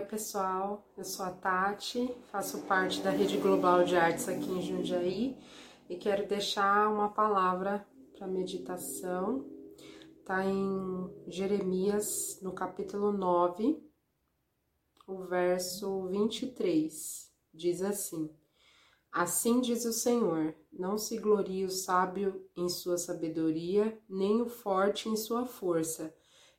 pessoal, eu sou a Tati, faço parte da Rede Global de Artes aqui em Jundiaí e quero deixar uma palavra para meditação. Tá em Jeremias, no capítulo 9, o verso 23. Diz assim: Assim diz o Senhor: Não se glorie o sábio em sua sabedoria, nem o forte em sua força,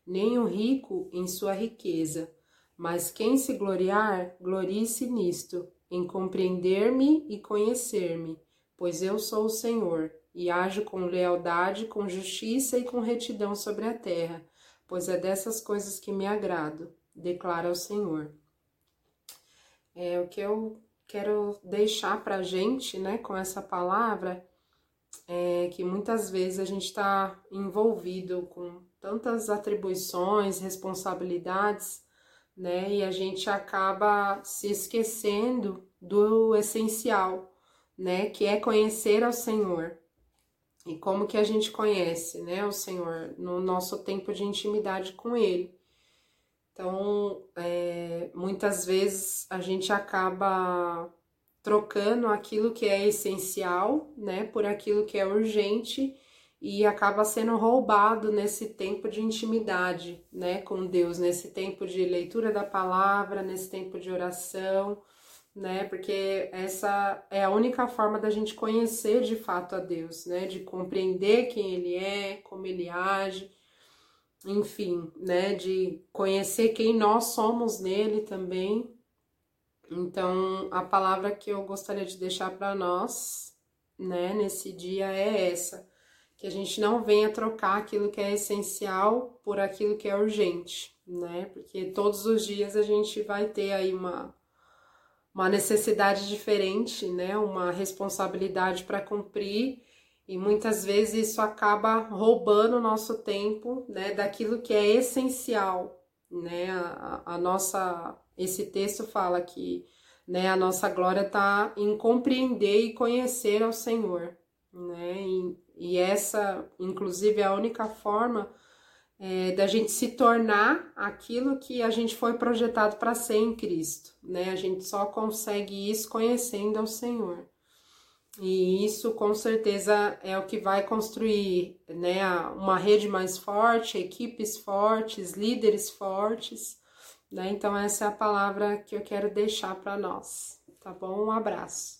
nem o rico em sua riqueza mas quem se gloriar, glorie-se nisto, em compreender-me e conhecer-me, pois eu sou o Senhor, e ajo com lealdade, com justiça e com retidão sobre a terra, pois é dessas coisas que me agrado, declara o Senhor. É o que eu quero deixar para a gente, né, com essa palavra, é que muitas vezes a gente está envolvido com tantas atribuições, responsabilidades, né? E a gente acaba se esquecendo do essencial, né? Que é conhecer ao Senhor. E como que a gente conhece, né, o Senhor no nosso tempo de intimidade com Ele. Então, é, muitas vezes a gente acaba trocando aquilo que é essencial, né, por aquilo que é urgente e acaba sendo roubado nesse tempo de intimidade, né, com Deus, nesse tempo de leitura da palavra, nesse tempo de oração, né, porque essa é a única forma da gente conhecer de fato a Deus, né, de compreender quem Ele é, como Ele age, enfim, né, de conhecer quem nós somos nele também. Então, a palavra que eu gostaria de deixar para nós, né, nesse dia é essa que a gente não venha trocar aquilo que é essencial por aquilo que é urgente, né? Porque todos os dias a gente vai ter aí uma, uma necessidade diferente, né? Uma responsabilidade para cumprir e muitas vezes isso acaba roubando o nosso tempo, né? Daquilo que é essencial, né? A, a nossa esse texto fala que né, a nossa glória está em compreender e conhecer ao Senhor, né? E, essa, inclusive, é a única forma é, da gente se tornar aquilo que a gente foi projetado para ser em Cristo, né? A gente só consegue isso conhecendo ao Senhor. E isso com certeza é o que vai construir, né, uma rede mais forte, equipes fortes, líderes fortes, né? Então essa é a palavra que eu quero deixar para nós, tá bom? Um abraço.